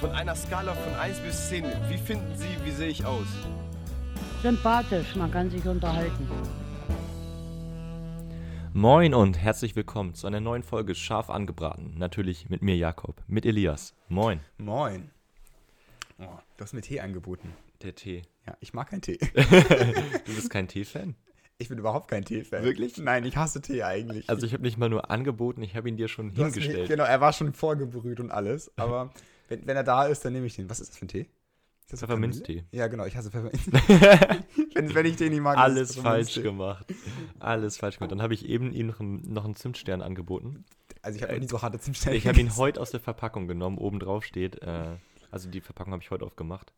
Von einer Skala von 1 bis 10, wie finden Sie, wie sehe ich aus? Sympathisch, man kann sich unterhalten. Moin und herzlich willkommen zu einer neuen Folge Scharf angebraten. Natürlich mit mir Jakob, mit Elias. Moin. Moin. Oh, du hast mir Tee angeboten. Der Tee. Ja, ich mag keinen Tee. Du bist kein Tee-Fan? Ich bin überhaupt kein Tee-Fan. Wirklich? Nein, ich hasse Tee eigentlich. Also ich habe nicht mal nur angeboten, ich habe ihn dir schon hingestellt. Mir, genau, er war schon vorgebrüht und alles. Aber wenn, wenn er da ist, dann nehme ich den. Was ist das für ein Tee? Ist das Pfefferminztee. Ja, genau, ich hasse Pfefferminz. wenn, wenn ich den nicht mag, Alles falsch Pfefferminztee. gemacht. Alles falsch gemacht. Dann habe ich eben ihm noch einen, noch einen Zimtstern angeboten. Also ich habe noch nie so harte Zimtsterne Ich habe ihn heute aus der Verpackung genommen. Oben drauf steht, äh, also die Verpackung habe ich heute aufgemacht.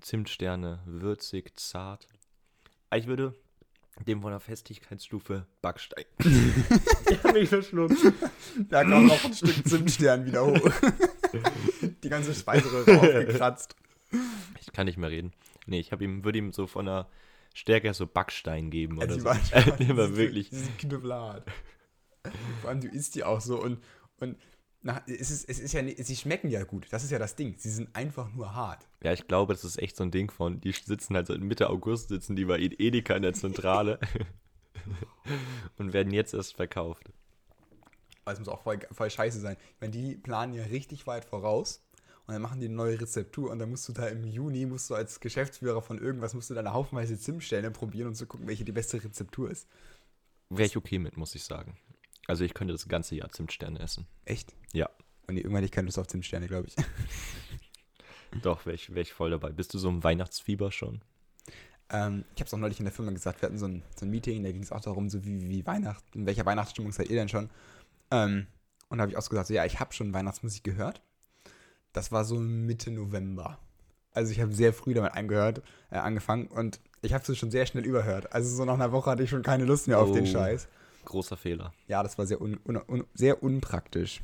Zimtsterne, würzig, zart. Ich würde dem von der Festigkeitsstufe Backstein. ich habe mich verschluckt. Da kommt noch ein Stück Zimtstern wieder hoch. Die ganze Speiseröhre aufgekratzt. Ich kann nicht mehr reden. Nee, ich ihm, würde ihm so von der Stärke so Backstein geben oder Also die so. Der war wirklich. Diese knüppelhart. Vor allem, du isst die auch so und, und na, es, ist, es ist ja sie schmecken ja gut. Das ist ja das Ding. Sie sind einfach nur hart. Ja, ich glaube, das ist echt so ein Ding von, die sitzen halt seit Mitte August, sitzen die bei Edeka in der Zentrale und werden jetzt erst verkauft. Aber es muss auch voll, voll scheiße sein. Ich meine, die planen ja richtig weit voraus und dann machen die eine neue Rezeptur und dann musst du da im Juni, musst du als Geschäftsführer von irgendwas, musst du da eine haufenweise Zimtsterne probieren und zu gucken, welche die beste Rezeptur ist. Wäre ich okay mit, muss ich sagen. Also ich könnte das ganze Jahr Zimtsterne essen. Echt? Ja, Und irgendwann ich keine Lust auf Zimtsterne, glaube ich. doch, wäre ich, wär ich voll dabei. Bist du so im Weihnachtsfieber schon? Ähm, ich habe es auch neulich in der Firma gesagt, wir hatten so ein, so ein Meeting, da ging es auch darum, so wie, wie Weihnachten, in welcher Weihnachtsstimmung seid ihr denn schon? Ähm, und da habe ich auch so gesagt, so, ja, ich habe schon Weihnachtsmusik gehört. Das war so Mitte November. Also ich habe sehr früh damit angehört, äh, angefangen und ich habe es schon sehr schnell überhört. Also so nach einer Woche hatte ich schon keine Lust mehr auf den Oh. Scheiß. Großer Fehler. Ja, das war sehr, un, un, un, sehr unpraktisch.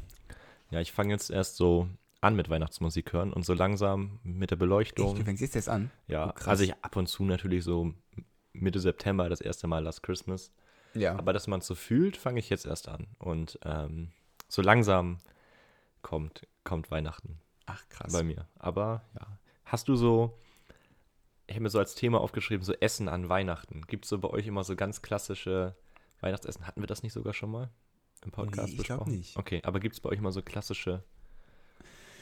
Ja, ich fange jetzt erst so an mit Weihnachtsmusik hören und so langsam mit der Beleuchtung. du fängst jetzt erst an? Ja, Oh, also ich ab und zu natürlich so Mitte September das erste Mal Last Christmas. Ja. Aber dass man es so fühlt, fange ich jetzt erst an. Und ähm, so langsam kommt, kommt Weihnachten Ach, krass. bei mir. Aber ja. Hast du so, ich habe mir so als Thema aufgeschrieben, so Essen an Weihnachten. Gibt es so bei euch immer so ganz klassische Weihnachtsessen? Hatten wir das nicht sogar schon mal im Podcast Nee, ich besprochen? nicht. Okay, aber gibt es bei euch immer so klassische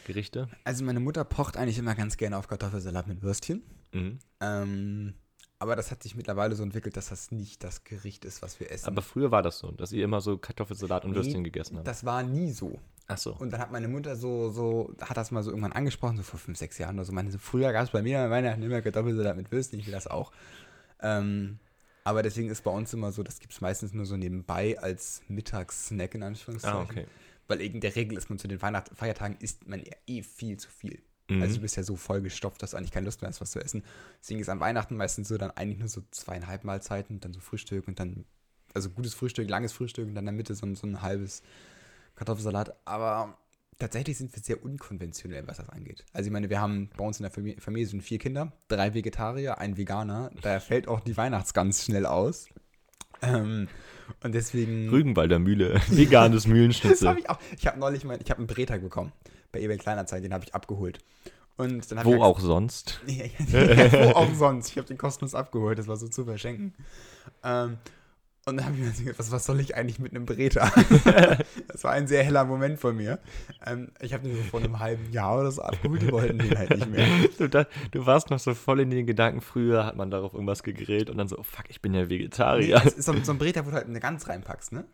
Gerichte? Also meine Mutter pocht eigentlich immer ganz gerne auf Kartoffelsalat mit Würstchen. Mhm. Ähm, aber das hat sich mittlerweile so entwickelt, dass das nicht das Gericht ist, was wir essen. Aber früher war das so, dass ihr immer so Kartoffelsalat und Nee, Würstchen gegessen habt. Das war nie so. Ach so. Und dann hat meine Mutter so, so, hat das mal so irgendwann angesprochen, so vor fünf, sechs Jahren oder so. Meine, so früher gab es bei mir an Weihnachten immer Kartoffelsalat mit Würstchen, ich will das auch. Ähm, aber deswegen ist bei uns immer so, das gibt es meistens nur so nebenbei als Mittagssnack in Anführungszeichen. Ah, okay. Weil in der Regel ist man zu den Weihnacht Feiertagen isst man ja eh viel zu viel. Mhm. Also du bist ja so voll gestopft, dass du eigentlich keine Lust mehr hast, was zu essen. Deswegen ist an Weihnachten meistens so dann eigentlich nur so zweieinhalb Mahlzeiten, dann so Frühstück und dann, also gutes Frühstück, langes Frühstück und dann in der Mitte so, so ein halbes Kartoffelsalat. Aber tatsächlich sind wir sehr unkonventionell, was das angeht. Also ich meine, wir haben bei uns in der Familie, Familie sind vier Kinder, drei Vegetarier, ein Veganer. Da fällt auch die Weihnachtsgans schnell aus. Ähm, und deswegen... Rügenwalder Mühle, veganes Das Mühlenschnitzel. habe ich auch. Ich habe neulich mein, ich habe einen Breter bekommen bei eBay Kleinanzeigen, den habe ich abgeholt. Und dann Wo ich auch sonst. Ja, wo auch sonst. Ich habe den kostenlos abgeholt, das war so zu verschenken. Ähm, und dann habe ich mir gedacht, was, was soll ich eigentlich mit einem Breter? das war ein sehr heller Moment von mir. Ähm, ich habe den so vor einem halben Jahr oder so abgeholt, die wollten den halt nicht mehr. Du, da, du warst noch so voll in den Gedanken, früher hat man darauf irgendwas gegrillt und dann so, oh fuck, ich bin ja Nee, Vegetarier. das ist so, so ein Breter, wo du halt eine Gans reinpackst, ne?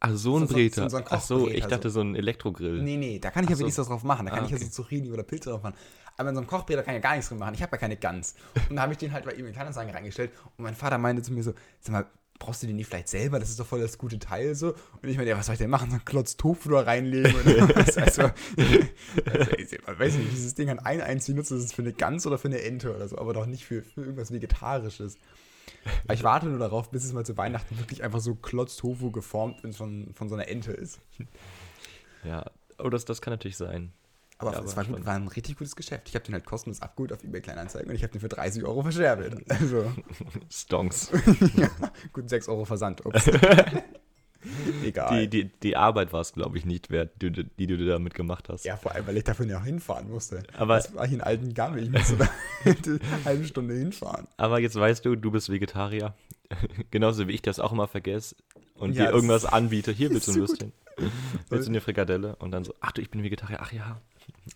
Ach, so ein so- so- Breter. so ein Ach so, ich dachte so. so ein Elektrogrill. Nee, nee, da kann ich ja so. wenigstens was drauf machen. Da kann Ah, ich ja okay. so Zucchini oder Pilze drauf machen. Aber in so einem Kochbreter kann ich ja gar nichts drin machen. Ich habe ja keine Gans. Und da habe ich den halt bei eBay Kleinanzeigen reingestellt. Und mein Vater meinte zu mir so, sag mal, brauchst du den nicht vielleicht selber? Das ist doch voll das gute Teil so. Und ich meine, ja, was soll ich denn machen? So einen Klotz Tofu da reinlegen oder was? Also, also ich weiß nicht, dieses Ding hat einen einzigen Nutzer, ist es für eine Gans oder für eine Ente oder so, aber doch nicht für, für irgendwas Vegetarisches. Aber ich warte nur darauf, bis es mal zu Weihnachten wirklich einfach so Klotz Tofu geformt von, von so einer Ente ist. Ja, oh, das, das kann natürlich sein. Aber Ja, es war, gut, war ein richtig gutes Geschäft. Ich habe den halt kostenlos abgeholt auf eBay Kleinanzeigen und ich habe den für 30 Euro verscherbelt. Also, Stonks. ja, gut, 6 Euro Versand. Ups. egal. Die, die, die Arbeit war es, glaube ich, nicht wert, die, du- die du damit gemacht hast. ja, vor allem, weil ich dafür ja auch hinfahren musste. Aber- das war hier in alten Gammel. Ich musste da eine halbe Stunde hinfahren. Aber jetzt weißt du, du bist Vegetarier. Genauso wie ich das auch immer vergesse und Ja, dir irgendwas anbiete. Hier willst du ein. Würstchen. Willst du eine Frikadelle? Und dann so, ach du, ich bin Vegetarier. Ach ja.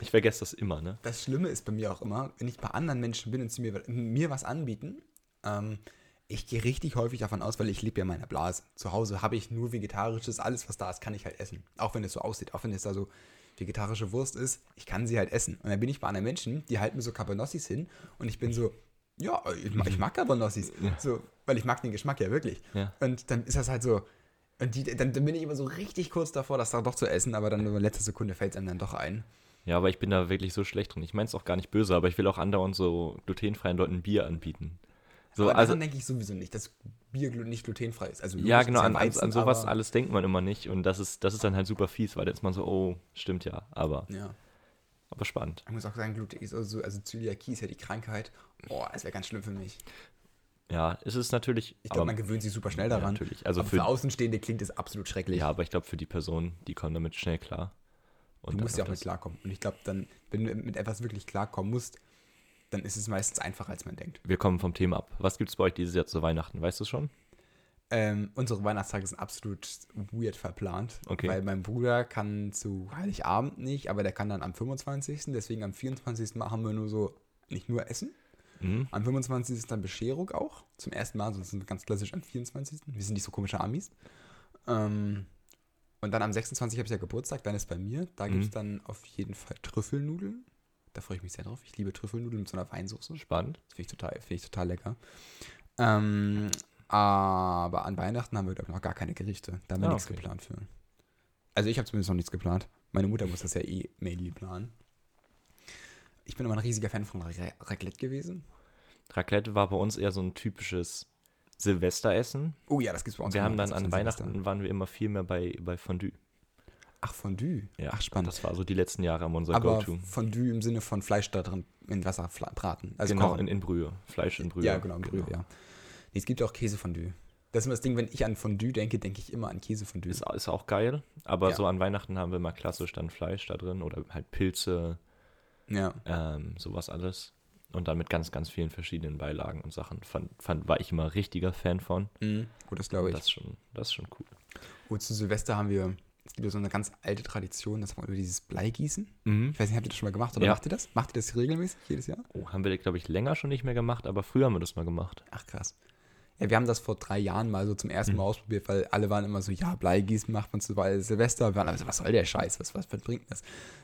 Ich vergesse das immer, ne? Das Schlimme ist bei mir auch immer, wenn ich bei anderen Menschen bin und sie mir, mir was anbieten, ähm, ich gehe richtig häufig davon aus, weil ich lebe ja in meiner Blase. Zu Hause habe ich nur vegetarisches, alles was da ist, kann ich halt essen. Auch wenn es so aussieht, auch wenn es da so vegetarische Wurst ist, ich kann sie halt essen. Und dann bin ich bei anderen Menschen, die halten mir so Cabanossis hin und ich bin so, ja, ich, mag- ich mag Cabanossis. So, weil ich mag den Geschmack ja wirklich. Ja. Und dann ist das halt so, und die, dann, dann bin ich immer so richtig kurz davor, das da doch zu essen, aber dann in letzter Sekunde fällt es einem dann doch ein. Ja, aber ich bin da wirklich so schlecht drin. Ich meine es auch gar nicht böse, aber ich will auch andauernd so glutenfreien Leuten Bier anbieten. So, aber also, daran denke ich sowieso nicht, dass Bier nicht glutenfrei ist. Also ja, genau, an, Weizen, an sowas alles denkt man immer nicht. Und das ist, das ist dann halt super fies, weil dann ist man so, oh, stimmt ja, aber, Ja. aber spannend. Ich muss auch sagen, Gluten ist also, also Zöliakie ist ja die Krankheit. Boah, das wäre ganz schlimm für mich. Ja, es ist natürlich. Ich glaube, man gewöhnt sich super schnell Ja, daran. natürlich. Also für- für, Außenstehende klingt es absolut schrecklich. Ja, aber ich glaube, für die Person, die kommen damit schnell klar. Und du musst ja auch mit klarkommen. Und ich glaube, dann, wenn du mit etwas wirklich klarkommen musst, dann ist es meistens einfacher, als man denkt. Wir kommen vom Thema ab. Was gibt es bei euch dieses Jahr zu Weihnachten? Weißt du schon? Ähm, unsere Weihnachtstage sind absolut weird verplant. Okay. Weil mein Bruder kann zu Heiligabend nicht, aber der kann dann am 25. Deswegen am 24. machen wir nur so, nicht nur Essen. Mhm. Am 25. ist dann Bescherung auch. Zum ersten Mal, sonst sind wir ganz klassisch am 24. Wir sind nicht so komische Amis. Ähm, und dann am 26. habe ich ja Geburtstag, dann ist bei mir. Da gibt es Mhm. dann auf jeden Fall Trüffelnudeln. Da freue ich mich sehr drauf. Ich liebe Trüffelnudeln mit so einer Weinsauce. Spannend. Das finde ich, total- finde ich total lecker. Ähm, aber an Weihnachten haben wir, glaube ich, noch gar keine Gerichte. Da haben wir Ah, nichts okay. geplant für. Also ich habe zumindest noch nichts geplant. Meine Mutter muss das ja eh mainly planen. Ich bin immer ein riesiger Fan von Ra Raclette gewesen. Raclette war bei uns eher so ein typisches Silvesteressen. Oh ja, das gibt's bei uns Wir haben dann an Silvester. Weihnachten waren wir immer viel mehr bei, bei Fondue. Ach, Fondue. Ja, Ach, spannend. Das war so die letzten Jahre am unser Aber Go-To. Fondue im Sinne von Fleisch da drin in Wasser braten. Also genau, kochen. in, in Brühe. Fleisch in Brühe. Ja, genau, in Brühe, ja. Nee, es gibt auch Käsefondue. Das ist immer das Ding, wenn ich an Fondue denke, denke ich immer an Käsefondue. Ist, ist auch geil, aber Ja. so an Weihnachten haben wir mal klassisch dann Fleisch da drin oder halt Pilze, Ja. ähm, sowas alles. Und dann mit ganz, ganz vielen verschiedenen Beilagen und Sachen. Fand, fand, war ich immer richtiger Fan von. Mhm. Gut, das glaube ich. Das ist schon, das ist schon cool. Gut, zu Silvester haben wir, es gibt ja so eine ganz alte Tradition, das war über dieses Bleigießen. Mhm. Ich weiß nicht, habt ihr das schon mal gemacht oder Ja. macht ihr das? Macht ihr das regelmäßig jedes Jahr? Oh, haben wir, glaube ich, länger schon nicht mehr gemacht, aber früher haben wir das mal gemacht. Ach krass. Ja, wir haben das vor drei Jahren mal so zum ersten Mal ausprobiert, weil alle waren immer so, ja, Bleigießen macht man zu weil Silvester. Wir waren alle so, was soll der Scheiß? Was, was bringt das?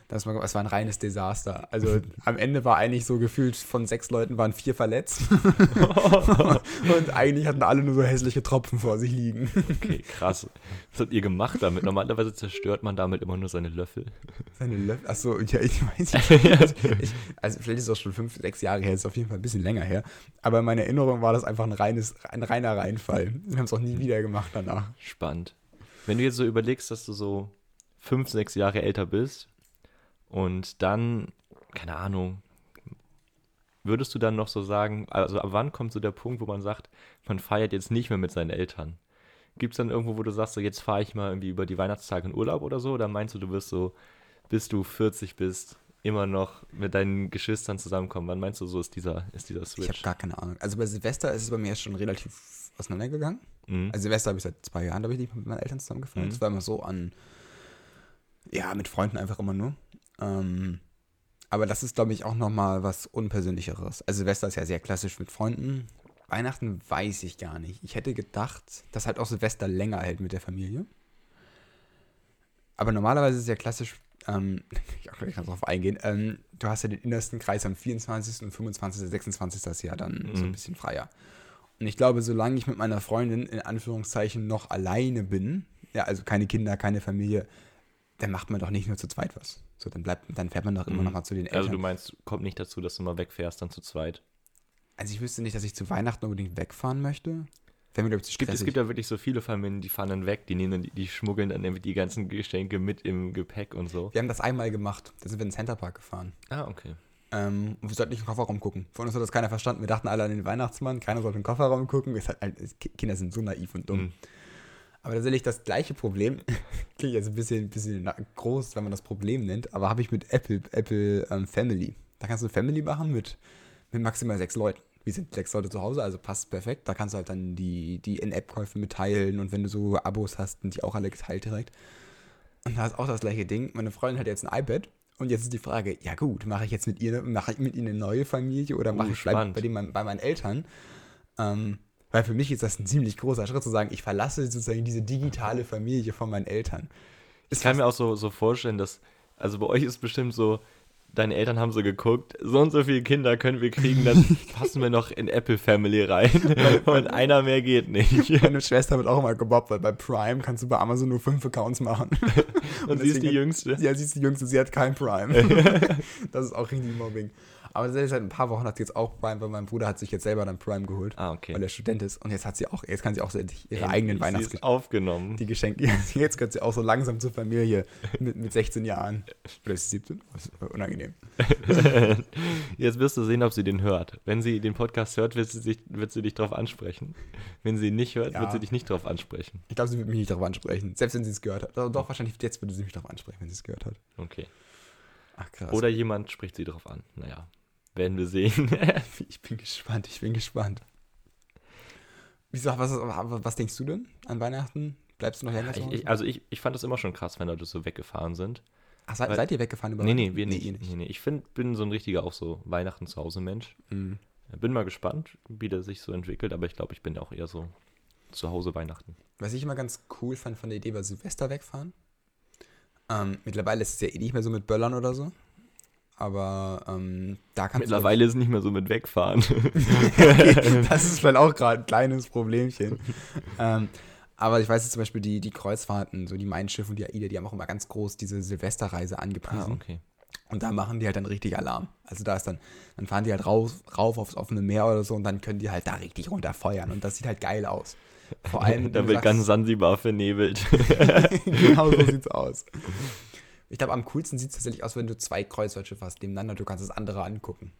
Das war, das war ein reines Desaster. Also am Ende war eigentlich so gefühlt, von sechs Leuten waren vier verletzt. Und eigentlich hatten alle nur so hässliche Tropfen vor sich liegen. Okay, krass. Was habt ihr gemacht damit? Normalerweise zerstört man damit immer nur seine Löffel. Seine Löffel. Achso, ja, ich weiß nicht. Also, ich, also vielleicht ist es auch schon fünf, sechs Jahre her, ist auf jeden Fall ein bisschen länger her. Aber in meiner Erinnerung war das einfach ein, reines, ein reiner Reinfall. Wir haben es auch nie wieder gemacht danach. Spannend. Wenn du jetzt so überlegst, dass du so fünf, sechs Jahre älter bist und dann, keine Ahnung, würdest du dann noch so sagen, also ab wann kommt so der Punkt, wo man sagt, man feiert jetzt nicht mehr mit seinen Eltern? Gibt es dann irgendwo, wo du sagst, so jetzt fahre ich mal irgendwie über die Weihnachtstage in Urlaub oder so? Oder meinst du, du wirst so, bis du 40 bist, immer noch mit deinen Geschwistern zusammenkommen? Wann meinst du, so ist dieser, ist dieser Ich habe Switch? gar keine Ahnung. Also bei Silvester ist es bei mir schon relativ auseinandergegangen. Mhm. Also Silvester habe ich seit zwei Jahren, glaube ich, nicht mit meinen Eltern zusammengefeiert. Mhm. Das war immer so an, ja, mit Freunden einfach immer nur. Ähm, aber das ist, glaube ich, auch nochmal was Unpersönlicheres. Also Silvester ist ja sehr klassisch mit Freunden. Weihnachten weiß ich gar nicht. Ich hätte gedacht, dass halt auch Silvester länger hält mit der Familie. Aber normalerweise ist es ja klassisch, ähm, ich kann gleich darauf eingehen, ähm, du hast ja den innersten Kreis am 24. und 25. 26. das Jahr dann so ein Mhm. bisschen freier. Und ich glaube, solange ich mit meiner Freundin in Anführungszeichen noch alleine bin, ja, also keine Kinder, keine Familie, dann macht man doch nicht nur zu zweit was. So, dann bleibt, dann fährt man doch immer Mhm. noch mal zu den Eltern. Also du meinst, kommt nicht dazu, dass du mal wegfährst, dann zu zweit? Also ich wüsste nicht, dass ich zu Weihnachten unbedingt wegfahren möchte. Wäre mir, glaube ich, zu Es gibt, es gibt ja wirklich so viele Familien, die fahren dann weg, die nehmen dann, die, die schmuggeln dann irgendwie die ganzen Geschenke mit im Gepäck und so. wir haben das einmal gemacht. Da sind wir in den Centerpark gefahren. Ah, okay. Ähm, und wir sollten nicht in den Kofferraum gucken. Von uns hat das keiner verstanden. Wir dachten alle an den Weihnachtsmann. Keiner sollte in den Kofferraum gucken. Halt, Kinder sind so naiv und dumm. Mhm. Aber tatsächlich das gleiche Problem, klingt jetzt ein bisschen, bisschen na- groß, wenn man das Problem nennt, aber habe ich mit Apple, Apple ähm, Family. Da kannst du Family machen mit, mit maximal sechs Leuten. Wir sind sechs Leute zu Hause, also passt perfekt. Da kannst du halt dann die, die In-App-Käufe mitteilen und wenn du so Abos hast, sind die auch alle geteilt direkt. Und da ist auch das gleiche Ding. Meine Freundin hat jetzt ein iPad und jetzt ist die Frage, ja gut, mache ich jetzt mit ihr, mache ich mit ihr eine neue Familie oder mache Uh, ich bleib bei, dem, bei meinen Eltern? Ähm, weil für mich ist das ein ziemlich großer Schritt zu sagen, ich verlasse sozusagen diese digitale Familie von meinen Eltern. Ich kann mir auch so, so vorstellen, dass, also bei euch ist bestimmt so, deine Eltern haben so geguckt, so und so viele Kinder können wir kriegen, dann passen wir noch in Apple Family rein. Und einer mehr geht nicht. Meine Schwester wird auch immer gebobbt, weil bei Prime kannst du bei Amazon nur fünf Accounts machen. Und sie ist die Jüngste. Ja, sie ist die Jüngste, sie hat kein Prime. das ist auch richtig Mobbing. Aber seit seit ein paar Wochen hat sie jetzt auch Prime, weil mein Bruder hat sich jetzt selber dann Prime geholt, Ah, okay. weil er Student ist. Und jetzt hat sie auch, jetzt kann sie auch ihre Endlich, eigenen Weihnachtsgeschenke, aufgenommen. die Geschenke, jetzt gehört sie auch so langsam zur Familie mit, mit 16 Jahren. Oder ist sie 17? Das ist unangenehm. Jetzt wirst du sehen, ob sie den hört. Wenn sie den Podcast hört, wird sie, sich, wird sie dich darauf ansprechen. Wenn sie ihn nicht hört, Ja. wird sie dich nicht darauf ansprechen. Ich glaube, sie wird mich nicht darauf ansprechen, selbst wenn sie es gehört hat. Doch, doch, wahrscheinlich jetzt würde sie mich darauf ansprechen, wenn sie es gehört hat. Okay. Ach krass. Oder jemand spricht sie darauf an. Naja, werden wir sehen. Ich bin gespannt, ich bin gespannt. Wieso, was, was denkst du denn an Weihnachten? Bleibst du noch länger ich, ich, also ich, ich fand das immer schon krass, wenn Leute so weggefahren sind. Ach, seid, weil- seid ihr weggefahren über Nee, nee, wir nicht. ihr Nee, nee. Ich find, bin so ein richtiger auch so Weihnachten zu Hause Mensch. Mhm. Bin mal gespannt, wie der sich so entwickelt, aber ich glaube, ich bin auch eher so zu Hause Weihnachten. Was ich immer ganz cool fand von der Idee, war Silvester wegfahren. Ähm, mittlerweile ist es ja eh nicht mehr so mit Böllern oder so. Aber ähm, da kannst Mittlerweile ist es nicht mehr so mit wegfahren. du. das ist vielleicht auch gerade ein kleines Problemchen. ähm, aber ich weiß jetzt zum Beispiel, die, die Kreuzfahrten, so die Mein Schiff und die AIDA, die haben auch immer ganz groß diese Silvesterreise angepriesen. Ah, okay. Und da machen die halt dann richtig Alarm. Also da ist dann, dann fahren die halt raus, rauf aufs offene Meer oder so und dann können die halt da richtig runterfeuern. Und das sieht halt geil aus. Vor allem, da wird du ganz sagst- Sansibar vernebelt. genau so sieht's aus. Ich glaube, am coolsten sieht es tatsächlich aus, wenn du zwei Kreuzfahrtschiffe hast nebeneinander. Du kannst das andere angucken.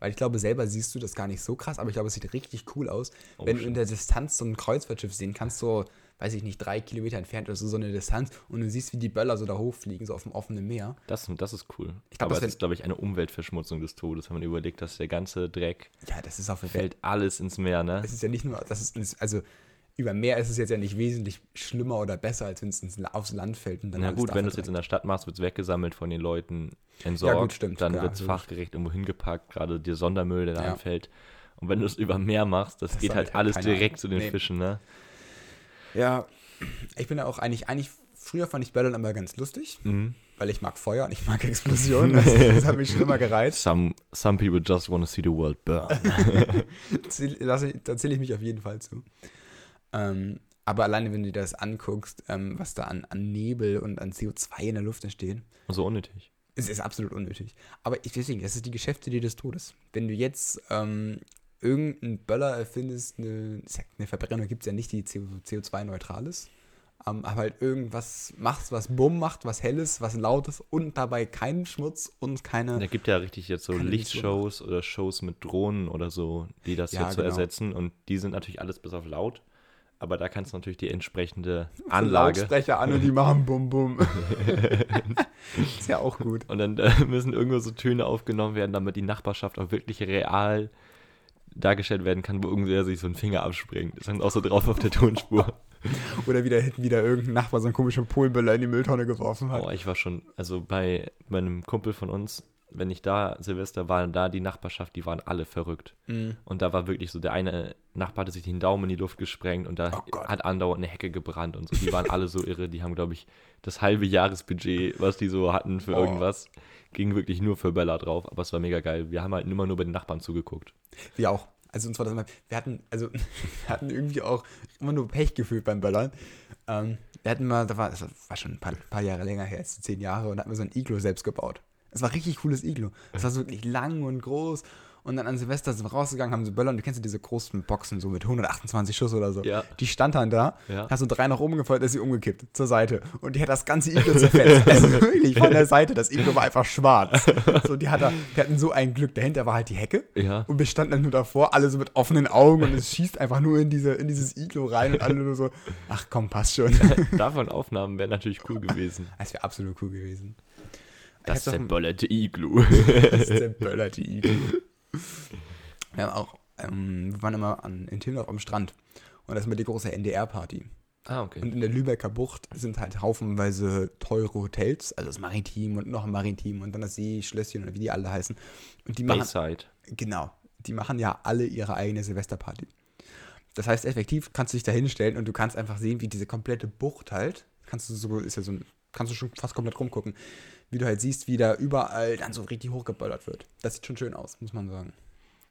Weil ich glaube, selber siehst du das gar nicht so krass, aber ich glaube, es sieht richtig cool aus, Oh, wenn du shit. in der Distanz so ein Kreuzfahrtschiff sehen kannst, so, weiß ich nicht, drei Kilometer entfernt oder so, so eine Distanz und du siehst, wie die Böller so da hochfliegen, so auf dem offenen Meer. Das, das ist cool. Ich glaub, aber das es wär- ist, glaube ich, eine Umweltverschmutzung des Todes, wenn man überlegt, dass der ganze Dreck Ja, das ist auf jeden fällt alles ins Meer, ne? Es ist ja nicht nur, das ist, also über Meer ist es jetzt ja nicht wesentlich schlimmer oder besser, als wenn es aufs Land fällt und dann Na gut, wenn du es jetzt in der Stadt machst, wird es weggesammelt von den Leuten, entsorgt. stimmt, dann wird es fachgerecht irgendwo hingepackt, gerade der Sondermüll, der da Ja. anfällt. Und wenn du es über Meer machst, das, Das geht halt alles direkt ein. zu den Nee. Fischen, ne? Ja, ich bin ja auch eigentlich, eigentlich, früher fand ich Böllern immer ganz lustig, Mhm. weil ich mag Feuer und ich mag Explosionen. Das, das hat mich schon immer gereizt. Some, some people just want to see the world burn. Da zähle ich mich auf jeden Fall zu. Ähm, aber alleine, wenn du dir das anguckst, ähm, was da an, an Nebel und an CO2 in der Luft entsteht, so unnötig. es ist absolut unnötig. Aber ich, deswegen, das ist die Geschäftsidee des Todes. Wenn du jetzt ähm, irgendeinen Böller erfindest, eine, eine Verbrennung gibt es ja nicht, die CO2-neutral ist, ähm, aber halt irgendwas machst, was Bumm macht, was helles, was lautes und dabei keinen Schmutz und keine... Da gibt ja richtig jetzt so Lichtshows oder Shows mit Drohnen oder so, die das Ja, jetzt so genau. ersetzen. Und die sind natürlich alles bis auf laut. Aber da kannst du natürlich die entsprechende Anlage. Lautsprecher an und die machen Bum Bum. ist ja auch gut. Und dann äh, müssen irgendwo so Töne aufgenommen werden, damit die Nachbarschaft auch wirklich real dargestellt werden kann, wo irgendwer sich so einen Finger abspringt. Das ist dann auch so drauf auf der Tonspur. Oder wieder hinten wieder irgendein Nachbar so einen komischen Polenböller in die Mülltonne geworfen hat. Oh, ich war schon, also bei meinem Kumpel von uns, wenn ich da Silvester war, da die Nachbarschaft, die waren alle verrückt. Mhm. Und da war wirklich so, der eine Nachbar hatte sich den Daumen in die Luft gesprengt und da Oh hat andauernd eine Hecke gebrannt und so. Die waren alle so irre. Die haben, glaube ich, das halbe Jahresbudget, was die so hatten für Oh. irgendwas, ging wirklich nur für Bella drauf. Aber es war mega geil. Wir haben halt immer nur bei den Nachbarn zugeguckt. Wir auch. Also uns war das immer, wir hatten, also wir hatten irgendwie auch immer nur Pech gefühlt beim Böllern. Ähm, wir hatten mal, da war, das war schon ein paar, paar Jahre länger her, als zehn Jahre, und da hatten wir so ein Iglo selbst gebaut. Es war richtig cooles Iglo. Es war so wirklich lang und groß Und dann an Silvester sind wir rausgegangen, haben so Böller und du kennst ja diese großen Boxen, so mit 128 Schuss oder so. Ja. Die stand dann da, Ja. hast so drei nach oben gefeuert, ist sie umgekippt, zur Seite. Und die hat das ganze Iglo zerfetzt. also wirklich, von der Seite, das Iglo war einfach schwarz. So, die, hat da, die hatten so ein Glück. Dahinter war halt die Hecke. Ja. Und wir standen dann nur davor, alle so mit offenen Augen und es schießt einfach nur in, diese, in dieses Iglo rein und alle nur so, ach komm, passt schon. Davon Aufnahmen wären natürlich cool gewesen. Das wäre absolut cool gewesen. Das Ich hab doch- zerböllerte Iglu. Das ist der böllerte Igel. Wir haben auch, ähm, wir waren immer an, in Timmendorf am Strand. Und das ist immer die große NDR-Party. ah, okay. Und in der Lübecker Bucht sind halt haufenweise teure Hotels, also das Maritim und noch ein Maritim und dann das Seeschlösschen oder wie die alle heißen. Und die machen, Bayside. genau, die machen ja alle ihre eigene Silvesterparty. Das heißt, effektiv kannst du dich da hinstellen und du kannst einfach sehen, wie diese komplette Bucht halt, kannst du so, ist ja so ein, kannst du schon fast komplett rumgucken, wie du halt siehst, wie da überall dann so richtig hochgeböllert wird. Das sieht schon schön aus, muss man sagen.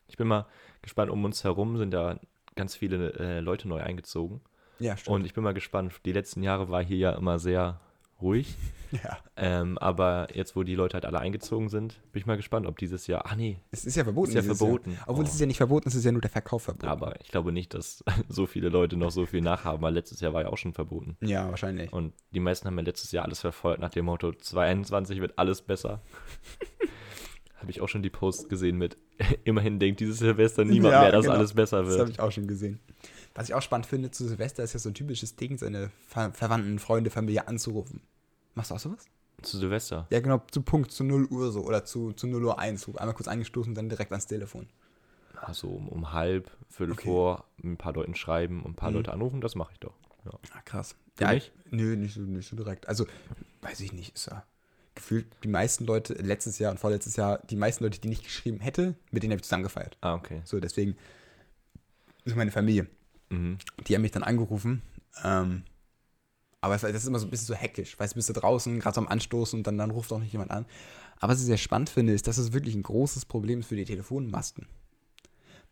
Ich bin mal gespannt, um uns herum sind da ganz viele äh, Leute neu eingezogen. Ja, stimmt. Und ich bin mal gespannt. Die letzten Jahre war hier ja immer sehr ruhig. ja. Ähm, aber jetzt, wo die Leute halt alle eingezogen sind, bin ich mal gespannt, ob dieses Jahr. Ach nee, Es ist ja verboten. Ist ja verboten. Jahr. Obwohl Oh. es ist ja nicht verboten, es ist ja nur der Verkauf verboten. aber ich glaube nicht, dass so viele Leute noch so viel nachhaben, weil letztes Jahr war ja auch schon verboten. Ja, wahrscheinlich. Und die meisten haben ja letztes Jahr alles verfolgt nach dem Motto, 2021 wird alles besser. Habe ich auch schon die Posts gesehen mit, immerhin denkt dieses Silvester niemand Ja, mehr, dass genau. alles besser Das habe wird. ich auch schon gesehen. Was ich auch spannend finde zu Silvester ist ja so ein typisches Ding, seine Ver Verwandten, Freunde, Familie anzurufen. Machst du auch sowas? Zu Silvester. Ja, genau, zu Punkt, zu 0 Uhr so oder zu, zu 0 Uhr 1. So einmal kurz angestoßen und dann direkt ans Telefon. Also um, um halb, Viertel Okay. vor, ein paar Leuten schreiben und ein paar Mhm. Leute anrufen, das mache ich doch. Ja. Ah, krass. Du ja, nicht? ich- Nö, nicht so, nicht so direkt. Also, weiß ich nicht, ist ja gefühlt die meisten Leute, letztes Jahr und vorletztes Jahr, die meisten Leute, die nicht geschrieben hätte, mit denen habe ich zusammen gefeiert. Ah, okay. So, deswegen ist meine Familie. Mhm. Die haben mich dann angerufen. Ähm, aber es, das ist immer so ein bisschen so hektisch. Weißt du, bist du draußen, gerade so am Anstoßen und dann, dann ruft auch nicht jemand an. Aber was ich sehr spannend finde, ist, dass es wirklich ein großes Problem ist für die Telefonmasten.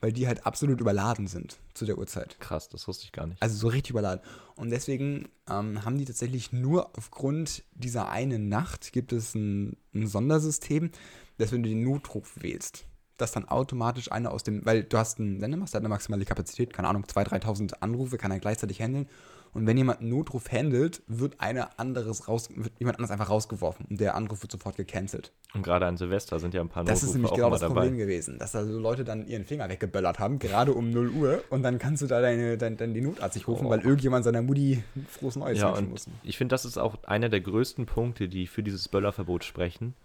Weil die halt absolut überladen sind zu der Uhrzeit. Krass, das wusste ich gar nicht. Also so richtig überladen. Und deswegen ähm, haben die tatsächlich nur aufgrund dieser einen Nacht gibt es ein, ein Sondersystem, dass wenn du den Notruf wählst, dass dann automatisch einer aus dem, weil du hast einen Sendemast, der hat eine maximale Kapazität, keine Ahnung, 2.000, 3.000 Anrufe, kann er gleichzeitig handeln. Und wenn jemand einen Notruf handelt, wird einer anderes raus, wird jemand anderes einfach rausgeworfen und der Anruf wird sofort gecancelt. Und gerade an Silvester sind ja ein paar Das ist Notrufe nämlich genau das dabei. Problem gewesen, dass da so Leute dann ihren Finger weggeböllert haben, gerade um 0 Uhr und dann kannst du da deine, dein, dein, die Notarzt nicht rufen, Oh. weil irgendjemand seiner Mutti frohes Neues Ja, wünschen muss. ich finde, das ist auch einer der größten Punkte, die für dieses Böllerverbot sprechen,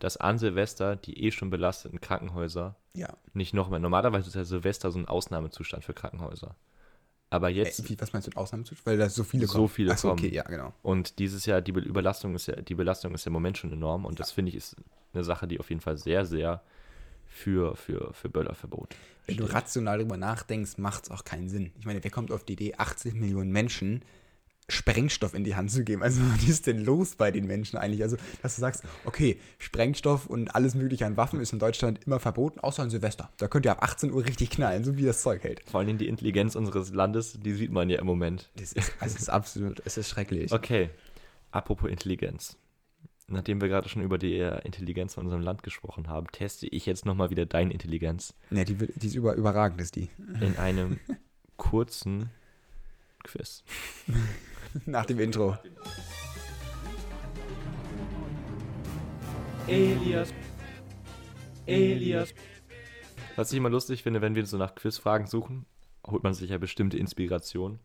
dass an Silvester die eh schon belasteten Krankenhäuser Ja. nicht noch mehr. Normalerweise ist ja Silvester so ein Ausnahmezustand für Krankenhäuser. Aber jetzt, Äh, wie, was meinst du mit Ausnahmezustand? Weil da so viele So viele Achso, kommen. okay, ja, genau. und dieses Jahr, die Be- Überlastung ist ja, die Belastung ist ja im Moment schon enorm und das finde ich ist eine Sache, die auf jeden Fall sehr, sehr für, für, für Böllerverbot Wenn du steht. rational darüber nachdenkst, macht es auch keinen Sinn. Ich meine, wer kommt auf die Idee, 80 Millionen Menschen Sprengstoff in die Hand zu geben? Also, was ist denn los bei den Menschen eigentlich? Also, dass du sagst, okay, Sprengstoff und alles Mögliche an Waffen ist in Deutschland immer verboten, außer an Silvester. Da könnt ihr ab 18 Uhr richtig knallen, so wie das Zeug hält. Vor allem die Intelligenz unseres Landes, die sieht man ja im Moment. Das ist, also, es ist absolut, es ist schrecklich. Okay, apropos Intelligenz. Nachdem wir gerade schon über die äh, Intelligenz von unserem Land gesprochen haben, teste ich jetzt nochmal wieder deine Intelligenz Ne, die, die ist über, überragend, ist die. in einem kurzen Quiz. Nach dem Intro. Elias. Elias. Was ich immer lustig finde, wenn wir so nach Quizfragen suchen, holt man sich ja bestimmte Inspiration.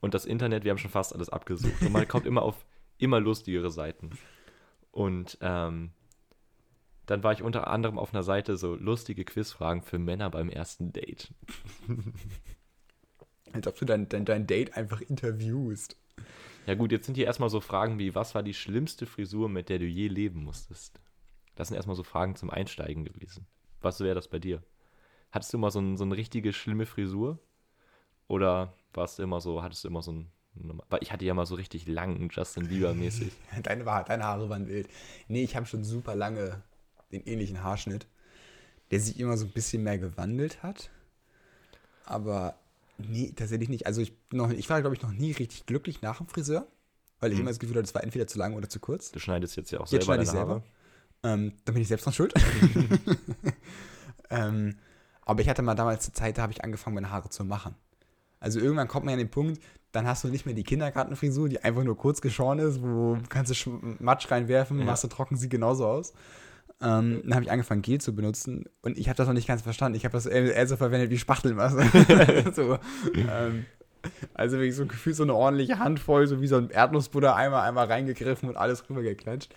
Und das Internet, wir haben schon fast alles abgesucht. Und man kommt immer auf immer lustigere Seiten. Und ähm, dann war ich unter anderem auf einer Seite so lustige Quizfragen für Männer beim ersten Date. Als ob du dein, dein, dein Date einfach interviewst. Ja gut, jetzt sind hier erstmal so Fragen wie, was war die schlimmste Frisur, mit der du je leben musstest? Das sind erstmal so Fragen zum Einsteigen gewesen. Was wäre das bei dir? Hattest du immer so, ein, so eine richtige schlimme Frisur? Oder warst du immer so, hattest du immer so ein, ich hatte ja mal so richtig lang, Justin Bieber mäßig. Deine, deine Haare waren wild. Nee, ich habe schon super lange den ähnlichen Haarschnitt, der sich immer so ein bisschen mehr gewandelt hat. Aber nee, tatsächlich nicht. Also ich, noch, ich war, glaube ich, noch nie richtig glücklich nach dem Friseur, weil ich Mhm. immer das Gefühl hatte, es war entweder zu lang oder zu kurz. Du schneidest jetzt ja auch Jetzt selber schneide ich selber. Ähm, dann bin ich selbst dran schuld. Ähm, aber ich hatte mal damals eine Zeit, da habe ich angefangen, meine Haare zu machen. Also irgendwann kommt man an den Punkt, dann hast du nicht mehr die Kindergartenfrisur, die einfach nur kurz geschoren ist, wo kannst du Sch- Matsch reinwerfen, Ja. machst du trocken, sieht genauso aus. Ähm, dann habe ich angefangen, Gel zu benutzen und ich habe das noch nicht ganz verstanden. Ich habe das eher, eher so verwendet wie Spachtelmasse. so, ähm, also wirklich so gefühlt so eine ordentliche Handvoll, so wie so ein Erdnussbutter, einmal, einmal reingegriffen und alles rübergeklatscht.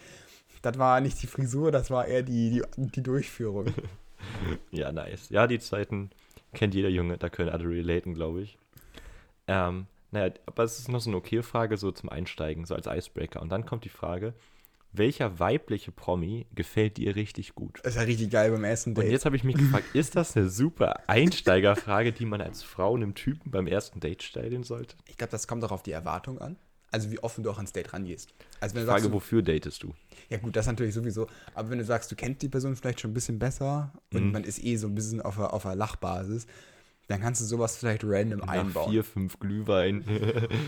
Das war nicht die Frisur, das war eher die, die, die Durchführung. Ja, nice. Ja, die Zeiten kennt jeder Junge, da können alle relaten, glaube ich. Ähm, naja, aber es ist noch so eine okay Frage, so zum Einsteigen, so als Icebreaker. Und dann kommt die Frage, welcher weibliche Promi gefällt dir richtig gut? Das ist ja richtig geil beim ersten Und Date. jetzt habe ich mich gefragt, ist das eine super Einsteigerfrage, die man als Frau einem Typen beim ersten Date stellen sollte? Ich glaube, das kommt auch auf die Erwartung an. Also wie offen du auch ans Date rangehst. Also wenn du Frage, sagst, wofür datest du? ja gut, das natürlich sowieso. Aber wenn du sagst, du kennst die Person vielleicht schon ein bisschen besser und Mhm. man ist eh so ein bisschen auf einer, auf einer Lachbasis, dann kannst du sowas vielleicht random Nach einbauen. vier, fünf Glühwein.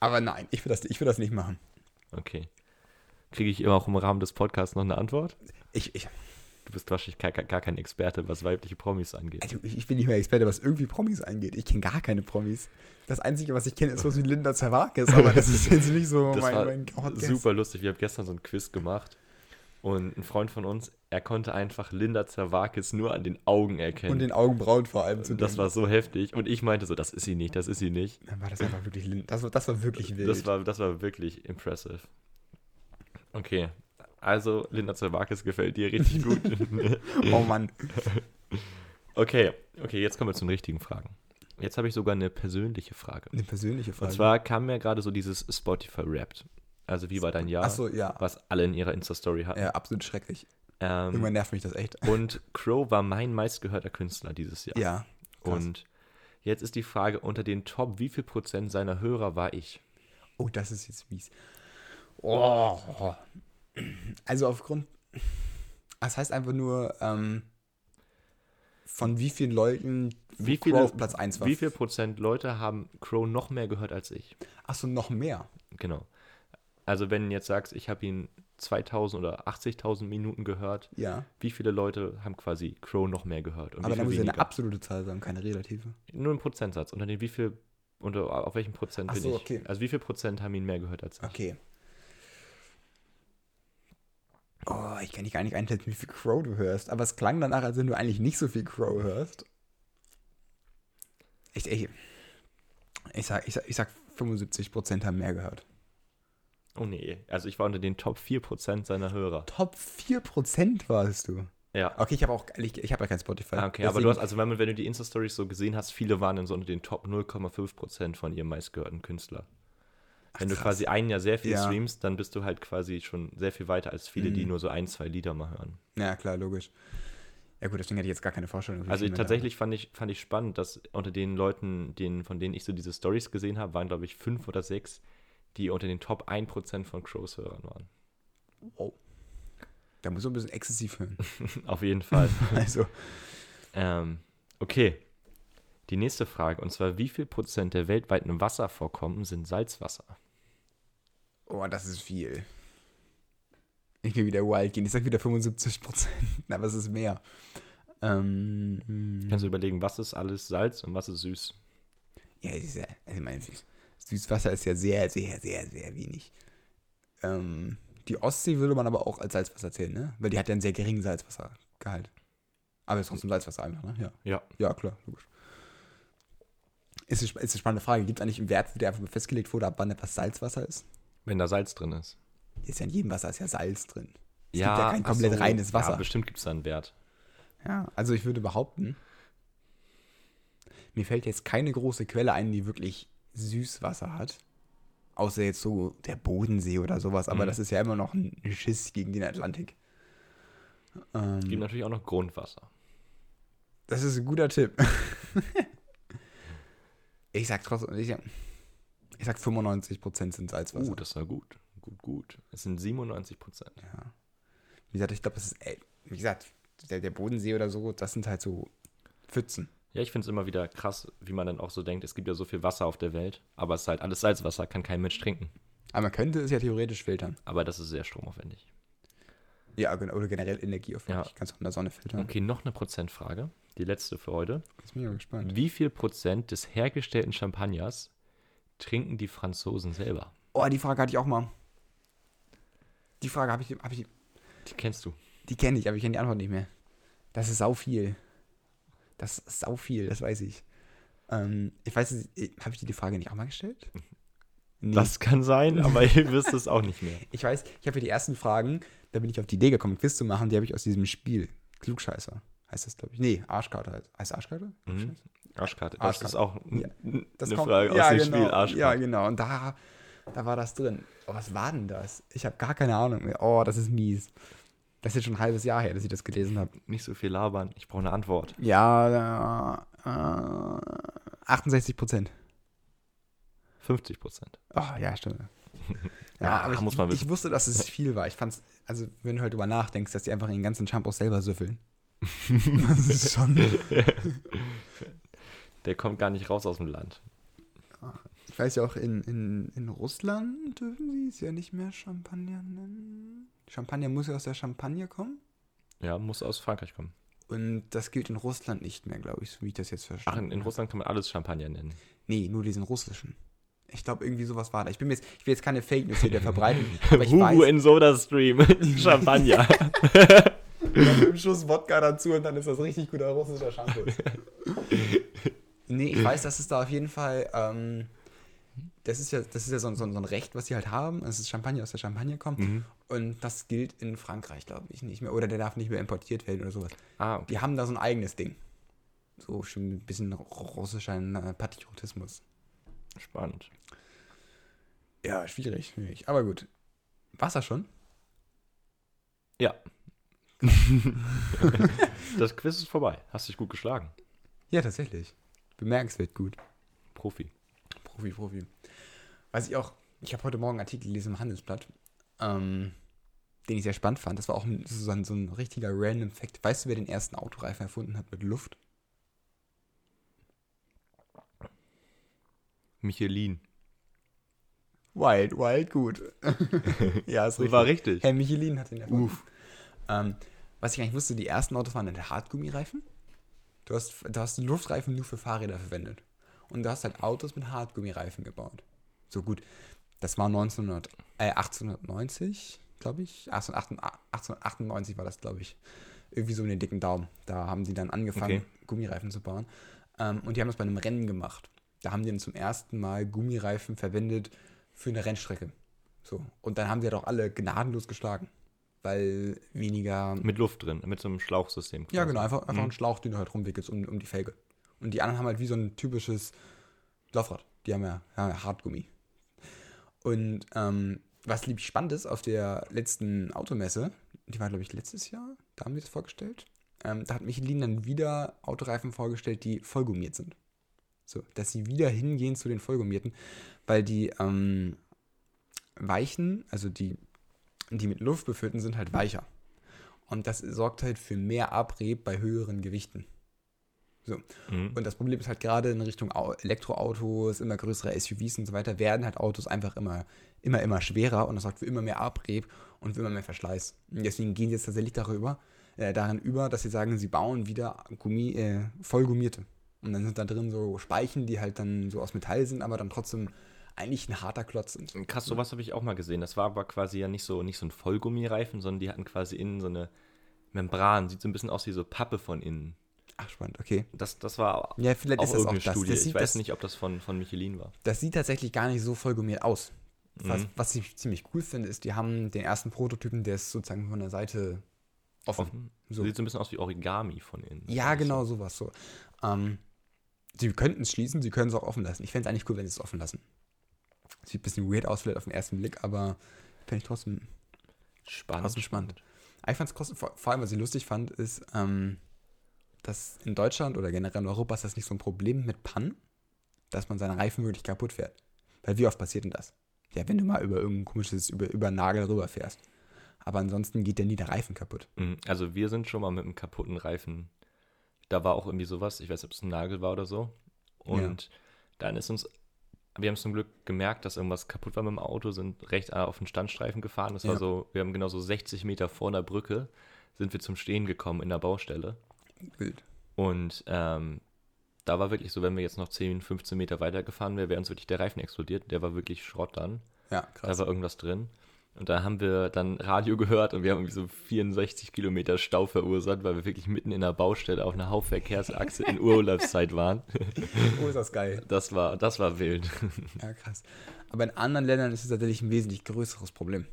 Aber nein, ich würde das, ich das nicht machen. Okay. Kriege ich immer auch im Rahmen des Podcasts noch eine Antwort? Ich, ich, Du bist wahrscheinlich gar, gar kein Experte, was weibliche Promis angeht. also ich bin nicht mehr Experte, was irgendwie Promis angeht. Ich kenne gar keine Promis. Das Einzige, was ich kenne, ist sowas wie Linda Zerwakis, aber das ist jetzt nicht so Das mein, mein Guess. super lustig. Wir haben gestern so ein Quiz gemacht und ein Freund von uns, er konnte einfach Linda Zerwakis nur an den Augen erkennen. Und den Augenbrauen vor allem zu das war so heftig. Und ich meinte so, das ist sie nicht, das ist sie nicht. Dann war das einfach wirklich. Das war, das war wirklich wild. Das war, das war wirklich impressive. Okay, also Linda Zerwakis gefällt dir richtig gut. oh Mann. okay, okay, jetzt kommen wir zu den richtigen Fragen. Jetzt habe ich sogar eine persönliche Frage. Eine persönliche Frage. Und zwar kam mir gerade so dieses Spotify-Wrapped. Also wie war dein Jahr, Achso, ja. was alle in ihrer Insta-Story hatten. ja. Absolut schrecklich. Ähm, Irgendwann nervt mich das echt. und Crow war mein meistgehörter Künstler dieses Jahr. Ja. krass. Und jetzt ist die Frage, unter den Top, wie viel Prozent seiner Hörer war ich? Oh, das ist jetzt mies. Oh. Also aufgrund. Das heißt einfach nur, ähm, von wie vielen Leuten Wie Crow viele, auf Platz 1 war. wie viel Prozent Leute haben Crow noch mehr gehört als ich? Achso, noch mehr. Genau. Also wenn du jetzt sagst, ich habe ihn 2000 oder 80.000 Minuten gehört, Ja. wie viele Leute haben quasi Crow noch mehr gehört? Und Aber viel muss ja eine absolute Zahl sagen, keine relative. Nur ein Prozentsatz. Unter den wie viel, unter, auf welchem Prozent Ach bin so, ich? okay. Also wie viel Prozent haben ihn mehr gehört als ich? Okay. Oh, ich kann nicht gar nicht einschätzen, wie viel Crow du hörst. Aber es klang danach, als wenn du eigentlich nicht so viel Crow hörst. Ich, ich, ich, sag, ich, sag, ich sag 75% haben mehr gehört. Oh nee, also ich war unter den Top 4% seiner Hörer. Top 4% warst du. Ja. Okay, ich habe auch, ich, ich habe ja kein Spotify. Ah, okay, aber Deswegen- du hast, also wenn, man- wenn du die Insta-Stories so gesehen hast, viele waren in so unter den Top 0,5% von ihrem meistgehörten Künstler. Wenn du krass. quasi ein Jahr sehr viel Ja. streamst, dann bist du halt quasi schon sehr viel weiter als viele, die Mhm. nur so ein, zwei Lieder mal hören. Ja, klar, logisch. Ja gut, deswegen hätte ich jetzt gar keine Vorstellung. Also mehr tatsächlich fand ich, fand ich spannend, dass unter den Leuten, denen, von denen ich so diese Stories gesehen habe, waren glaube ich fünf oder sechs, die unter den Top 1% von Crows Hörern waren. Wow. da muss man ein bisschen exzessiv hören. Auf jeden Fall. Also, ähm, okay. Die nächste Frage, und zwar, wie viel Prozent der weltweiten Wasservorkommen sind Salzwasser? oh, das ist viel. Ich will wieder wild gehen. Ich sag wieder 75%. Aber es ist mehr. Ähm, Kannst du überlegen, was ist alles Salz und was ist süß? ja, ist ja, also ich meine, Süßwasser ist ja sehr, sehr, sehr, sehr wenig. Ähm, die Ostsee würde man aber auch als Salzwasser zählen, ne? Weil die hat ja einen sehr geringen Salzwassergehalt. Aber es ist trotzdem Salzwasser einfach, ne? Ja. Ja. Ja, klar, logisch. Ist eine, ist eine spannende Frage. Gibt es eigentlich einen Wert, der einfach festgelegt wurde, ab wann etwas Salzwasser ist? Wenn da Salz drin ist. Ist ja in jedem Wasser ist ja Salz drin. Es gibt ja kein komplett so. reines Wasser. Ja, bestimmt gibt es da einen Wert. Ja, also ich würde behaupten, mir fällt jetzt keine große Quelle ein, die wirklich Süßwasser hat. Außer jetzt so der Bodensee oder sowas, aber Mhm. das ist ja immer noch ein Schiss gegen den Atlantik. Es gibt Ähm, natürlich auch noch Grundwasser. das ist ein guter Tipp. ich sag trotzdem, ich sag, ich sag 95% sind Salzwasser. Uh, das war gut. Gut, gut. Es sind 97 Prozent. Ja. Wie gesagt, ich glaube, das ist, wie gesagt, der, der Bodensee oder so, das sind halt so Pfützen. Ja, ich finde es immer wieder krass, wie man dann auch so denkt, es gibt ja so viel Wasser auf der Welt, aber es ist halt alles Salzwasser, kann kein Mensch trinken. Aber man könnte es ja theoretisch filtern. Aber das ist sehr stromaufwendig. Ja, genau. Oder generell Energie auf Ja. Kannst auch in der Sonne filtern. Okay, noch eine Prozentfrage. Die letzte für heute. Jetzt bin ich mal gespannt. Wie viel Prozent des hergestellten Champagners trinken die Franzosen selber? Oh, die Frage hatte ich auch mal. Die Frage habe ich, hab ich, Die kennst du. die kenne ich, aber ich kenne die Antwort nicht mehr. Das ist sau viel. Das ist sau viel, das weiß ich. Ähm, ich weiß, habe ich dir die Frage nicht auch mal gestellt? Nee. Das kann sein, aber ihr wisst es auch nicht mehr. Ich weiß, ich habe hier die ersten Fragen, da bin ich auf die Idee gekommen, Quiz zu machen, die habe ich aus diesem Spiel. Klugscheißer heißt das, glaube ich. Nee, Arschkarte heißt. Heißt Arschkarte? Mhm. Arschkarte. Das Arschkarte. ist auch Ja. Das eine kommt- Frage aus ja, dem genau, Spiel Arschkarte. Ja, genau. Und da, da war das drin. Oh, was war denn das? Ich habe gar keine Ahnung mehr. Oh, das ist mies. Das ist jetzt schon ein halbes Jahr her, dass ich das gelesen habe. Nicht so viel labern. Ich brauche eine Antwort. Ja, äh, äh, 68 Prozent. 50 Prozent. Oh, ja, stimmt. Ja, aber ich, muss man ich wissen. wusste, dass es viel war. Ich fand's, also wenn du halt drüber nachdenkst, dass die einfach den ganzen Shampoos selber süffeln. das ist schon. Der kommt gar nicht raus aus dem Land. Ich weiß ja auch, in, in, in Russland dürfen sie es ja nicht mehr Champagner nennen. Champagner muss ja aus der Champagne kommen. Ja, muss aus Frankreich kommen. Und das gilt in Russland nicht mehr, glaube ich, so wie ich das jetzt Ach, verstehe. in, in Russland kann man alles Champagner nennen. Nee, nur diesen russischen. Ich glaube, irgendwie sowas war da. Ich, bin jetzt, ich will jetzt keine Fake News hier verbreiten, aber ich Hugo weiß, in Soda Stream. Champagner. einem Schuss Wodka dazu und dann ist das richtig guter russischer Shampoo. nee, ich weiß, dass es da auf jeden Fall, ähm, das ist ja, das ist ja so, ein- so, ein- so ein Recht, was sie halt haben. Es ist Champagner aus der Champagne kommt. Mhm. Und das gilt in Frankreich, glaube ich, nicht mehr. Oder der darf nicht mehr importiert werden oder sowas. ah, okay. Die haben da so ein eigenes Ding. So schon ein bisschen russischer äh, Patriotismus. spannend. Ja, schwierig, schwierig. Aber gut. War's das schon? Ja. das Quiz ist vorbei. Hast dich gut geschlagen. Ja, tatsächlich. Bemerkenswert gut. Profi. Profi, Profi. Weiß ich auch, ich habe heute Morgen einen Artikel gelesen im Handelsblatt, ähm, den ich sehr spannend fand. Das war auch ein, so, ein, so ein richtiger random Fact. Weißt du, wer den ersten Autoreifen erfunden hat mit Luft? Michelin. Wild, wild, gut. ja, ist richtig. War richtig. Herr Michelin hat den erfunden. Ähm, was ich gar nicht wusste, die ersten Autos waren dann Hartgummireifen. Du hast, du hast Luftreifen nur für Fahrräder verwendet. Und du hast halt Autos mit Hartgummireifen gebaut. So gut, das war 1900, äh, 1890, glaube ich. 1898 war das, glaube ich. Irgendwie so in den dicken Daumen. Da haben die dann angefangen, Okay. Gummireifen zu bauen. Ähm, und die haben das bei einem Rennen gemacht. Da haben die dann zum ersten Mal Gummireifen verwendet für eine Rennstrecke. So. Und dann haben die halt auch alle gnadenlos geschlagen. Weil weniger. Mit Luft drin, mit so einem Schlauchsystem. Ja, quasi. genau, einfach, einfach Mhm. ein Schlauch, den du halt rumwickelst um, um die Felge. Und die anderen haben halt wie so ein typisches Laufrad. Die haben ja, ja Hartgummi. Und ähm, was lieb spannend ist, auf der letzten Automesse, die war, glaube ich, letztes Jahr, da haben die das vorgestellt. Ähm, da hat Michelin dann wieder Autoreifen vorgestellt, die vollgummiert sind. So, dass sie wieder hingehen zu den vollgummierten, weil die ähm, weichen, also die, die mit Luft befüllten, sind halt weicher. Und das sorgt halt für mehr Abrieb bei höheren Gewichten. So. Mhm. Und das Problem ist halt gerade in Richtung Au- Elektroautos, immer größere SUVs und so weiter, werden halt Autos einfach immer, immer, immer schwerer und das sorgt für immer mehr Abrieb und für immer mehr Verschleiß. Und deswegen gehen sie jetzt tatsächlich darüber, äh, darin über, dass sie sagen, sie bauen wieder Gummi, äh, vollgummierte. Und dann sind da drin so Speichen, die halt dann so aus Metall sind, aber dann trotzdem eigentlich ein harter Klotz sind. Krass, sowas habe ich auch mal gesehen. Das war aber quasi ja nicht so, nicht so ein Vollgummireifen, sondern die hatten quasi innen so eine Membran. Sieht so ein bisschen aus wie so Pappe von innen. Ach, spannend, okay. Das, das war Ja, vielleicht auch ist das auch das. Studie. Das ich sieht, weiß das, nicht, ob das von, von Michelin war. das sieht tatsächlich gar nicht so vollgummiert aus. Was, Mhm. was ich ziemlich cool finde, ist, die haben den ersten Prototypen, der ist sozusagen von der Seite offen. Offen. So. Sieht so ein bisschen aus wie Origami von innen. Ja, Also genau, sowas so. Ähm, sie könnten es schließen, sie können es auch offen lassen. Ich fände es eigentlich cool, wenn sie es offen lassen. Sieht ein bisschen weird aus, vielleicht auf den ersten Blick, aber fände ich trotzdem. Spannend. Trotzdem spannend. Ich fand es vor, vor allem, was ich lustig fand, ist, ähm, dass in Deutschland oder generell in Europa ist das nicht so ein Problem mit Pannen, dass man seine Reifen wirklich kaputt fährt. Weil wie oft passiert denn das? Ja, wenn du mal über irgendein komisches, über, über einen Nagel rüberfährst. Aber ansonsten geht ja nie der Reifen kaputt. Mhm. Also wir sind schon mal mit einem kaputten Reifen. Da war auch irgendwie sowas, ich weiß nicht, ob es ein Nagel war oder so. Und dann ist uns wir haben zum Glück gemerkt, dass irgendwas kaputt war mit dem Auto, sind recht auf den Standstreifen gefahren. Das war Ja. so, wir haben genau so 60 Meter vor einer Brücke, sind wir zum Stehen gekommen in der Baustelle. Wild. Und ähm, da war wirklich so, wenn wir jetzt noch 10, 15 Meter weiter gefahren wären, wäre uns wirklich der Reifen explodiert. Der war wirklich Schrott dann. Ja, Da krass. war irgendwas drin. Und da haben wir dann Radio gehört und wir haben irgendwie so 64 Kilometer Stau verursacht, weil wir wirklich mitten in der Baustelle auf einer Hauptverkehrsachse in Urlaubszeit waren. Oh, ist das geil. Das war, das war wild. Ja, krass. Aber in anderen Ländern ist es tatsächlich ein wesentlich größeres Problem.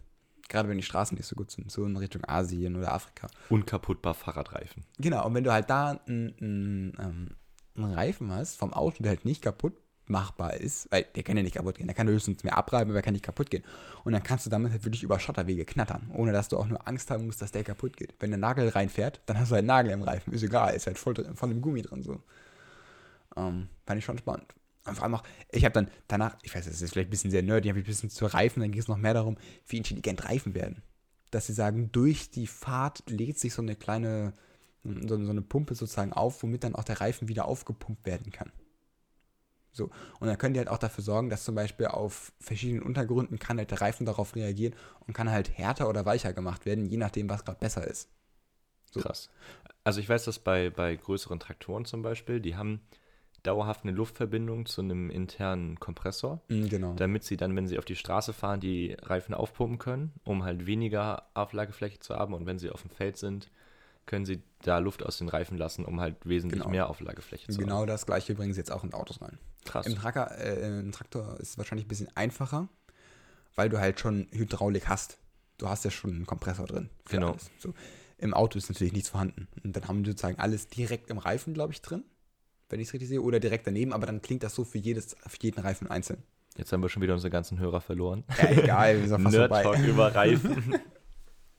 Gerade wenn die Straßen nicht so gut sind, so in Richtung Asien oder Afrika. Unkaputtbar Fahrradreifen. Genau, und wenn du halt da einen, einen, ähm, einen Reifen hast vom Auto, der halt nicht kaputt machbar ist, weil der kann ja nicht kaputt gehen, der kann höchstens mehr abreiben, aber er kann nicht kaputt gehen. Und dann kannst du damit halt wirklich über Schotterwege knattern, ohne dass du auch nur Angst haben musst, dass der kaputt geht. Wenn der Nagel reinfährt, dann hast du halt einen Nagel im Reifen, ist egal, ist halt voll, voll im Gummi drin so. Ähm, fand ich schon spannend. Und vor allem auch, ich habe dann danach, ich weiß, das ist vielleicht ein bisschen sehr nerdy, habe ich ein bisschen zu Reifen, dann ging es noch mehr darum, wie intelligent Reifen werden. Dass sie sagen, durch die Fahrt lädt sich so eine kleine, so, so eine Pumpe sozusagen auf, womit dann auch der Reifen wieder aufgepumpt werden kann. So. Und dann können die halt auch dafür sorgen, dass zum Beispiel auf verschiedenen Untergründen kann halt der Reifen darauf reagieren und kann halt härter oder weicher gemacht werden, je nachdem, was gerade besser ist. So. Krass. Also ich weiß, dass bei, bei größeren Traktoren zum Beispiel, die haben dauerhaft eine Luftverbindung zu einem internen Kompressor, Mm, genau. damit sie dann, wenn sie auf die Straße fahren, die Reifen aufpumpen können, um halt weniger Auflagefläche zu haben. Und wenn sie auf dem Feld sind, können sie da Luft aus den Reifen lassen, um halt wesentlich Genau. mehr Auflagefläche zu Genau haben. das gleiche bringen sie jetzt auch in Autos rein. Krass. Im, Tracker, äh, Im Traktor ist es wahrscheinlich ein bisschen einfacher, weil du halt schon Hydraulik hast. Du hast ja schon einen Kompressor drin. Genau. So. Im Auto ist natürlich nichts vorhanden. Und dann haben die sozusagen alles direkt im Reifen, glaube ich, drin. Wenn ich es richtig sehe. Oder direkt daneben, aber dann klingt das so für, jedes, für jeden Reifen einzeln. Jetzt haben wir schon wieder unsere ganzen Hörer verloren. Ja, egal, wir sind fast Nerd vorbei. Talk über Reifen.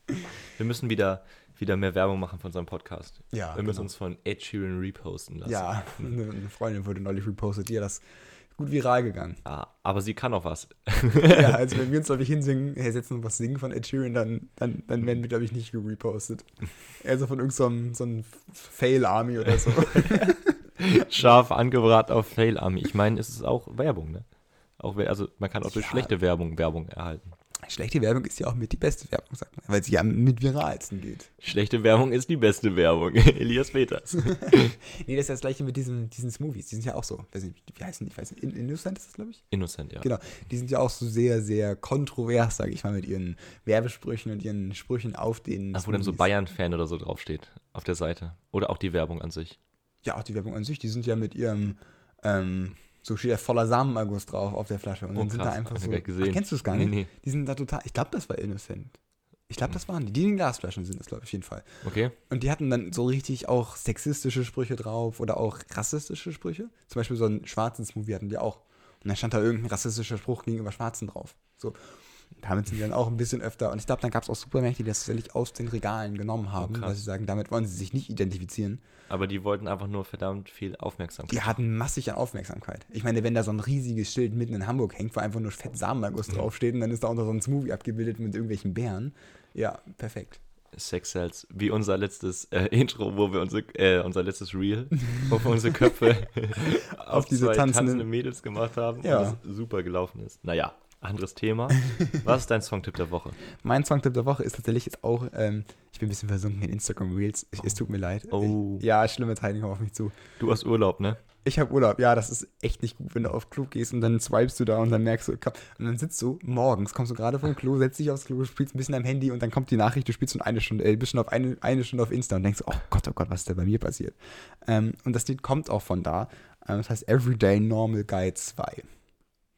wir müssen wieder, wieder mehr Werbung machen für unseren Podcast. Ja, wir müssen genau. uns von Ed Sheeran reposten lassen. Ja, eine eine Freundin wurde neulich repostet, die hat das gut viral gegangen. Ah, aber sie kann auch was. ja, also wenn wir uns, glaube ich, hinsingen, hersetzen und was singen von Ed Sheeran, dann, dann, dann werden wir, glaube ich, nicht repostet. Eher so von irgendeinem so einem Fail-Army oder so. Scharf angebraten auf Fail Army. Ich meine, es ist auch Werbung, ne? Auch, also man kann auch durch Ja. schlechte Werbung Werbung erhalten. Schlechte Werbung ist ja auch mit die beste Werbung, sagt man, weil sie ja mit viralsten geht. Schlechte Werbung ist die beste Werbung. Elias Peters. Nee, das ist das gleiche mit diesen, diesen Smoothies. Die sind ja auch so. Weiß nicht, wie heißen die? Ich weiß nicht, In- Innocent ist das, glaube ich? Innocent, ja. Genau. Die sind ja auch so sehr, sehr kontrovers, sage ich mal, mit ihren Werbesprüchen und ihren Sprüchen auf den. Ach, wo dann so. Bayern-Fan oder so draufsteht auf der Seite. Oder auch die Werbung an sich. Ja, auch die Werbung an sich, die sind ja mit ihrem, ähm, so steht ja voller Samenerguss drauf auf der Flasche. Und Oh, dann sind da krass. einfach so. Ach, kennst du es gar Nee, nicht? nee. Die sind da total. Ich glaube, das war Innocent. Ich glaube, das waren die. Die in Glasflaschen sind das, glaube ich, auf jeden Fall. Okay? Und die hatten dann so richtig auch sexistische Sprüche drauf oder auch rassistische Sprüche. Zum Beispiel so einen schwarzen Smoothie hatten die auch. Und dann stand da irgendein rassistischer Spruch gegenüber Schwarzen drauf. So. Damit sind die dann auch ein bisschen öfter. Und ich glaube, dann gab es auch Supermärkte, die das tatsächlich aus den Regalen genommen haben, krass. weil sie sagen, damit wollen sie sich nicht identifizieren. Aber die wollten einfach nur verdammt viel Aufmerksamkeit. Die hatten massig an Aufmerksamkeit. Ich meine, wenn da so ein riesiges Schild mitten in Hamburg hängt, wo einfach nur fett Samenerguss draufsteht und dann ist da unter so ein Smoothie abgebildet mit irgendwelchen Bären. Ja, perfekt. Sex Cells, wie unser letztes äh, Intro, wo wir unsere, äh, unser letztes Reel, wo wir unsere Köpfe auf, diese zwei tanzenden- tanzende Mädels gemacht haben Ja. und das super gelaufen ist. Naja, anderes Thema. Was ist dein Songtipp der Woche? Mein Songtipp der Woche ist tatsächlich jetzt auch, ähm, ich bin ein bisschen versunken in Instagram Reels. Ich, Es tut mir leid. Oh. Ich, ja, schlimme kommen auf mich zu. Du hast Urlaub, ne? Ich habe Urlaub. Ja, das ist echt nicht gut, wenn du auf Klo gehst und dann swipest du da und dann merkst du, komm, und dann sitzt du morgens, kommst du gerade vom Klo, setzt dich aufs Klo, spielst ein bisschen am Handy und dann kommt die Nachricht, du spielst schon eine Stunde, äh, bist schon auf eine, eine Stunde auf Insta und denkst, oh Gott, oh Gott, was ist da bei mir passiert? Ähm, und das Lied kommt auch von da. Ähm, das heißt Everyday Normal Guy 2.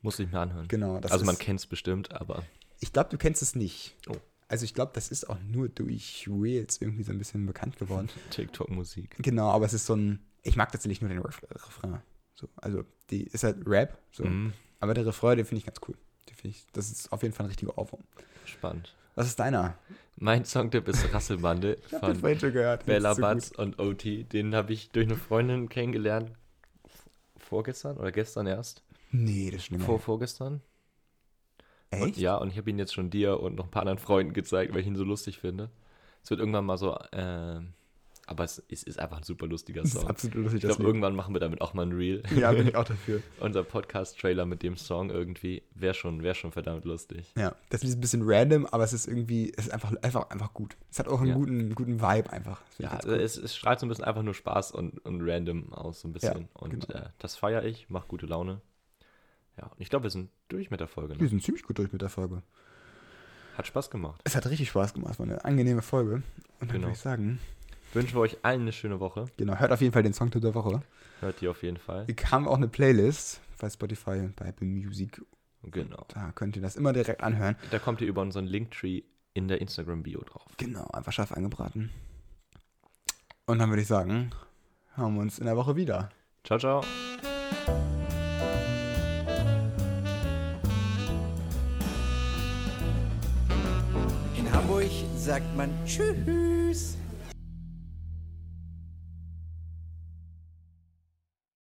Muss ich mir anhören. Genau. Das also man kennt es bestimmt, aber Ich glaube, du kennst es nicht. Oh. Also ich glaube, das ist auch nur durch Reels irgendwie so ein bisschen bekannt geworden. TikTok-Musik. Genau, aber es ist so ein. Ich mag tatsächlich nur den Ref Refrain. So, also, die ist halt Rap, so. Mhm, Aber der Refrain, den finde ich ganz cool. Den ich, das ist auf jeden Fall ein richtiger Ohrwurm. spannend. Was ist deiner? Mein Songtipp ist Rasselbande Ich von vorhin schon gehört. Bella so Butz und OT. Den habe ich durch eine Freundin kennengelernt. Vorgestern oder gestern erst? Nee, das ist schlimmer. Vor, vorgestern? Und, Echt? ja, und ich habe ihn jetzt schon dir und noch ein paar anderen Freunden gezeigt, weil ich ihn so lustig finde. Es wird irgendwann mal so äh, aber es, es ist einfach ein super lustiger Das ist Song. absolut lustig. ich glaube, irgendwann machen wir damit auch mal ein Reel. Ja, bin ich auch dafür. Unser Podcast-Trailer mit dem Song irgendwie wäre schon, wär schon verdammt lustig. Ja, das ist ein bisschen random, aber es ist irgendwie, es ist einfach, einfach, einfach gut. Es hat auch einen Ja. guten, guten Vibe einfach. Ja, es, es strahlt so ein bisschen einfach nur Spaß und, und random aus, so ein bisschen. und genau. äh, das feiere ich, macht gute Laune. Ja, und ich glaube, wir sind durch mit der Folge. Wir Ne? sind ziemlich gut durch mit der Folge. Hat Spaß gemacht. Es hat richtig Spaß gemacht, es war eine angenehme Folge. Und dann Genau. würde ich sagen, Wünschen wir euch allen eine schöne Woche. genau, hört auf jeden Fall den Song der Woche. Hört ihr auf jeden Fall. Wir haben auch eine Playlist bei Spotify, bei Apple Music. Genau. Da könnt ihr das immer direkt anhören. Da kommt ihr über unseren Linktree in der Instagram-Bio drauf. Genau, einfach scharf angebraten. Und dann würde ich sagen, hören wir uns in der Woche wieder. Ciao, ciao. Sagt man Tschüss.